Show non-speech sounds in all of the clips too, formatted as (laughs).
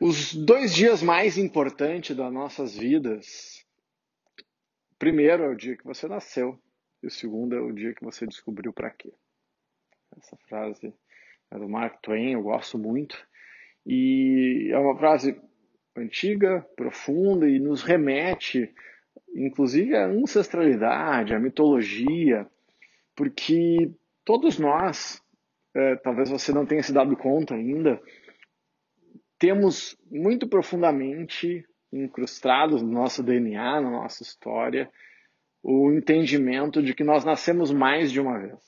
Os dois dias mais importantes das nossas vidas. Primeiro é o dia que você nasceu, e o segundo é o dia que você descobriu para quê. Essa frase é do Mark Twain, eu gosto muito. E é uma frase antiga, profunda e nos remete, inclusive, à ancestralidade, à mitologia, porque todos nós, é, talvez você não tenha se dado conta ainda, temos muito profundamente incrustados no nosso DNA, na nossa história, o entendimento de que nós nascemos mais de uma vez.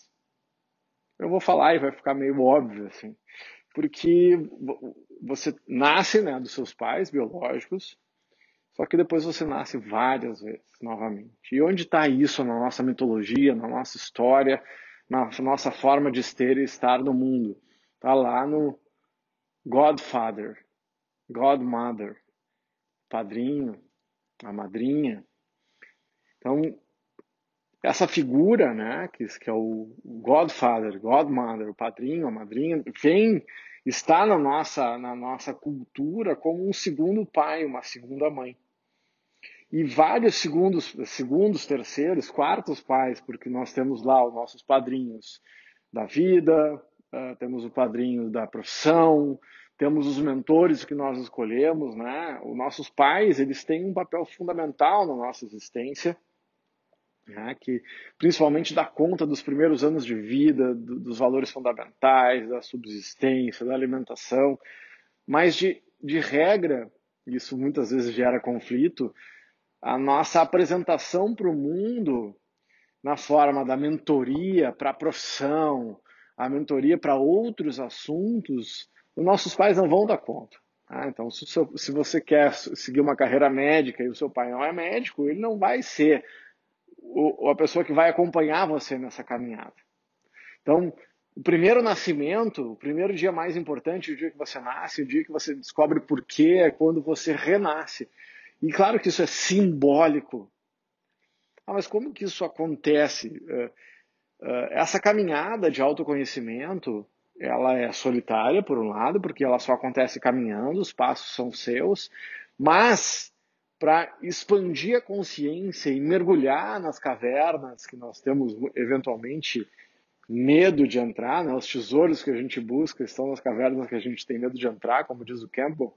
Eu vou falar e vai ficar meio óbvio assim, porque você nasce né, dos seus pais biológicos, só que depois você nasce várias vezes novamente. E onde está isso na nossa mitologia, na nossa história, na nossa forma de ter e estar no mundo? Está lá no Godfather, Godmother, padrinho, a madrinha. Então, essa figura, né, que, que é o Godfather, Godmother, o padrinho, a madrinha, vem, está na nossa, na nossa cultura como um segundo pai, uma segunda mãe. E vários segundos, segundos, terceiros, quartos pais, porque nós temos lá os nossos padrinhos da vida, uh, temos o padrinho da profissão, temos os mentores que nós escolhemos, né? Os nossos pais, eles têm um papel fundamental na nossa existência, né? que principalmente dá conta dos primeiros anos de vida, do, dos valores fundamentais, da subsistência, da alimentação, mas de, de regra, isso muitas vezes gera conflito, a nossa apresentação para o mundo na forma da mentoria para a profissão, a mentoria para outros assuntos, os nossos pais não vão dar conta. Ah, então, se, seu, se, você quer seguir uma carreira médica e o seu pai não é médico, ele não vai ser o, a pessoa que vai acompanhar você nessa caminhada. Então, o primeiro nascimento, o primeiro dia mais importante, o dia que você nasce, o dia que você descobre por quê, é quando você renasce. E claro que isso é simbólico. Ah, mas como que isso acontece? Uh, essa caminhada de autoconhecimento, ela é solitária, por um lado, porque ela só acontece caminhando, os passos são seus, mas para expandir a consciência e mergulhar nas cavernas que nós temos eventualmente medo de entrar, né? os tesouros que a gente busca estão nas cavernas que a gente tem medo de entrar, como diz o Campbell,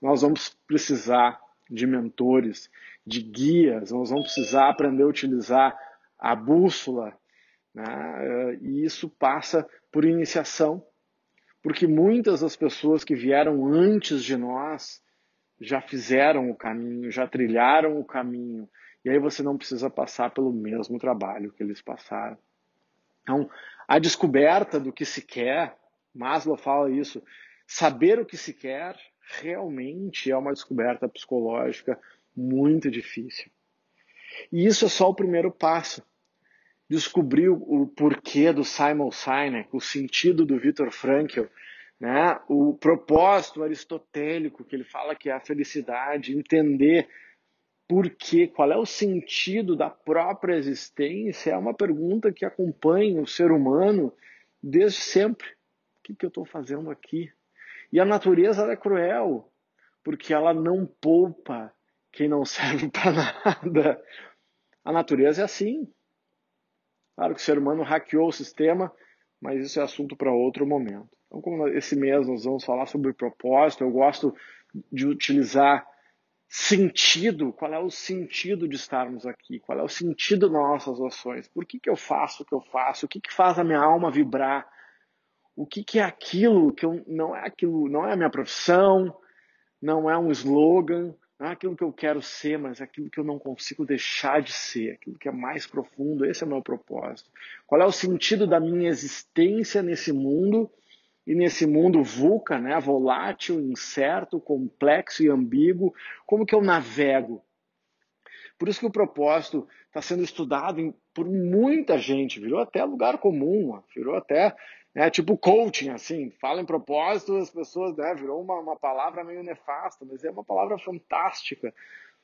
nós vamos precisar de mentores, de guias, nós vamos precisar aprender a utilizar a bússola, né? e isso passa por iniciação, porque muitas das pessoas que vieram antes de nós já fizeram o caminho, já trilharam o caminho, e aí você não precisa passar pelo mesmo trabalho que eles passaram. Então, a descoberta do que se quer, Maslow fala isso, saber o que se quer realmente é uma descoberta psicológica muito difícil. E isso é só o primeiro passo descobriu o porquê do Simon Sinek, o sentido do Viktor Frankl, né? o propósito aristotélico que ele fala que é a felicidade, entender por quê, qual é o sentido da própria existência, é uma pergunta que acompanha o ser humano desde sempre. O que, que eu estou fazendo aqui? E a natureza é cruel, porque ela não poupa quem não (laughs) serve para nada. A natureza é assim. Claro que o ser humano hackeou o sistema, mas isso é assunto para outro momento. Então, como esse mês nós vamos falar sobre propósito, eu gosto de utilizar sentido, qual é o sentido de estarmos aqui, qual é o sentido das nossas ações, por que, que eu faço o que eu faço, o que, que faz a minha alma vibrar, o que, que é aquilo que eu, não é aquilo, não é a minha profissão, não é um slogan, não é aquilo que eu quero ser, mas é aquilo que eu não consigo deixar de ser, aquilo que é mais profundo. Esse é o meu propósito. Qual é o sentido da minha existência nesse mundo e nesse mundo VUCA, né, volátil, incerto, complexo e ambíguo? Como que eu navego? Por isso que o propósito está sendo estudado por muita gente, virou até lugar comum, virou até né? Tipo coaching, assim, fala em propósito, as pessoas, né, virou uma, uma palavra meio nefasta, mas é uma palavra fantástica,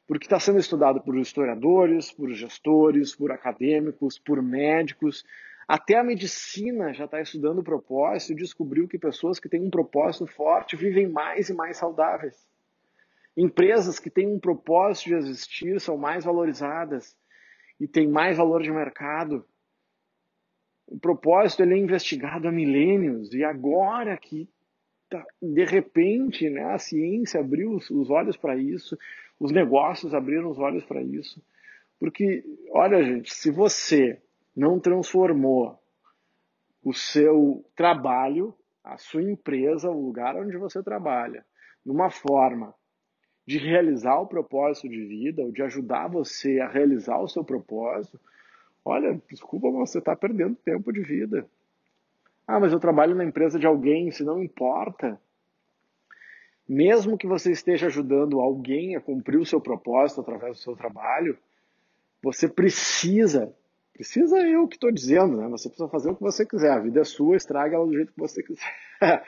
porque está sendo estudado por historiadores, por gestores, por acadêmicos, por médicos. Até a medicina já está estudando o propósito e descobriu que pessoas que têm um propósito forte vivem mais e mais saudáveis. Empresas que têm um propósito de existir são mais valorizadas e têm mais valor de mercado. O propósito ele é investigado há milênios e agora que tá, de repente né, a ciência abriu os olhos para isso, os negócios abriram os olhos para isso. Porque, olha, gente, se você não transformou o seu trabalho, a sua empresa, o lugar onde você trabalha, numa forma de realizar o propósito de vida, ou de ajudar você a realizar o seu propósito, olha, desculpa, você está perdendo tempo de vida. Ah, mas eu trabalho na empresa de alguém, se não importa. Mesmo que você esteja ajudando alguém a cumprir o seu propósito através do seu trabalho, você precisa Precisa eu que estou dizendo, né? Você precisa fazer o que você quiser. A vida é sua, estraga ela do jeito que você quiser. (laughs)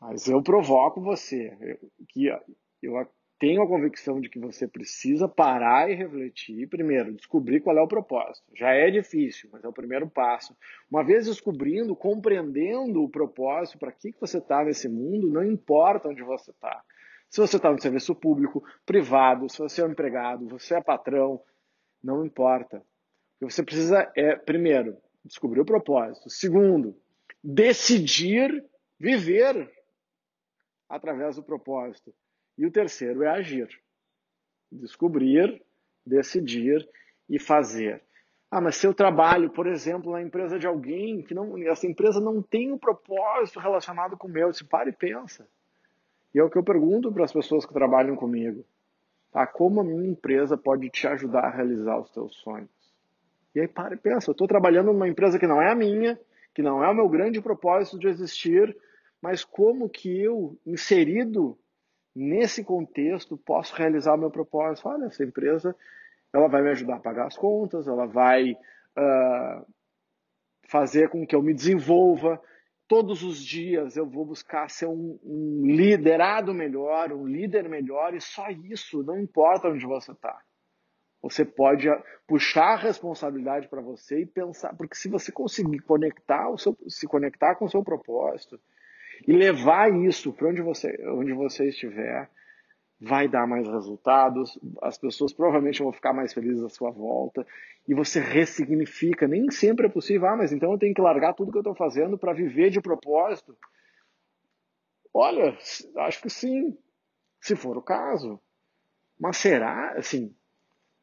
Mas eu provoco você. Eu, que eu tenho a convicção de que você precisa parar e refletir. Primeiro, descobrir qual é o propósito. Já é difícil, mas é o primeiro passo. Uma vez descobrindo, compreendendo o propósito, para que, que você está nesse mundo, não importa onde você está. Se você está no serviço público, privado, se você é um empregado, você é patrão, não importa que você precisa é, primeiro, descobrir o propósito. Segundo, decidir viver através do propósito. E o terceiro é agir. Descobrir, decidir e fazer. Ah, mas se eu trabalho, por exemplo, na empresa de alguém que não, essa empresa não tem um propósito relacionado com o meu, se para e pensa. E é o que eu pergunto para as pessoas que trabalham comigo. Tá? Como a minha empresa pode te ajudar a realizar os teus sonhos? E aí para e pensa, eu estou trabalhando numa empresa que não é a minha, que não é o meu grande propósito de existir, mas como que eu, inserido nesse contexto, posso realizar meu propósito? Olha, essa empresa ela vai me ajudar a pagar as contas, ela vai uh, fazer com que eu me desenvolva. Todos os dias eu vou buscar ser um, um liderado melhor, um líder melhor, e só isso, não importa onde você está. Você pode puxar a responsabilidade para você e pensar, porque se você conseguir conectar o seu, se conectar com o seu propósito e levar isso para onde você, onde você estiver, vai dar mais resultados, as pessoas provavelmente vão ficar mais felizes à sua volta e você ressignifica. Nem sempre é possível, ah, mas então eu tenho que largar tudo que eu estou fazendo para viver de propósito. Olha, acho que sim, se for o caso. Mas será, assim,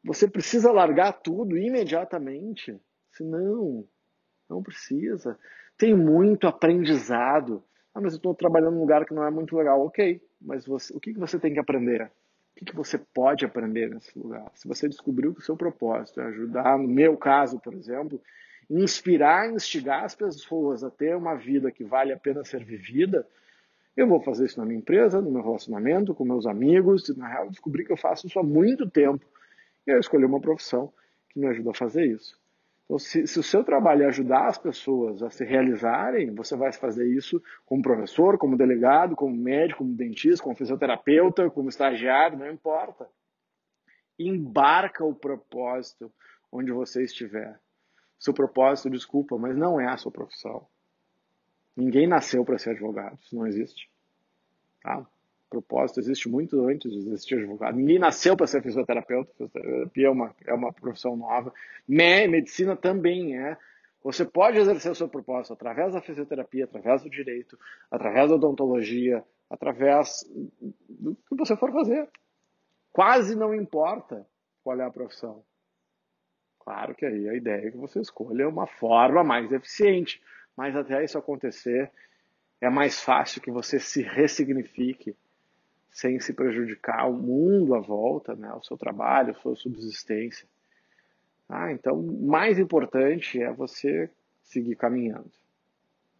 você precisa largar tudo imediatamente. Senão, não precisa. Tem muito aprendizado. Ah, mas eu estou trabalhando num lugar que não é muito legal. Ok, mas você, o que, que você tem que aprender? O que, que você pode aprender nesse lugar? Se você descobriu que o seu propósito é ajudar, no meu caso, por exemplo, inspirar, instigar as pessoas a ter uma vida que vale a pena ser vivida, eu vou fazer isso na minha empresa, no meu relacionamento, com meus amigos. Na real, descobri que eu faço isso há muito tempo. E eu escolhi uma profissão que me ajuda a fazer isso. Então, se, se, o seu trabalho é ajudar as pessoas a se realizarem, você vai fazer isso como professor, como delegado, como médico, como dentista, como fisioterapeuta, como estagiário, não importa. Embarca o propósito onde você estiver. Seu propósito, desculpa, mas não é a sua profissão. Ninguém nasceu para ser advogado, isso não existe. Tá? Propósito existe muito antes de existir advogado. Ninguém nasceu para ser fisioterapeuta, fisioterapia é uma, é uma profissão nova. medicina também é. Você pode exercer o seu propósito através da fisioterapia, através do direito, através da odontologia, através do que você for fazer. Quase não importa qual é a profissão. Claro que aí a ideia é que você escolha uma forma mais eficiente, mas até isso acontecer, é mais fácil que você se ressignifique sem se prejudicar o mundo à volta, né, o seu trabalho, a sua subsistência. Ah, então, mais importante é você seguir caminhando,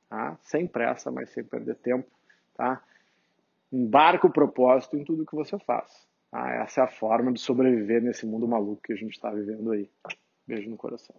tá? sem pressa, mas sem perder tempo. Tá? Embarca o propósito em tudo que você faz. Tá? Essa é a forma de sobreviver nesse mundo maluco que a gente está vivendo aí. Beijo no coração.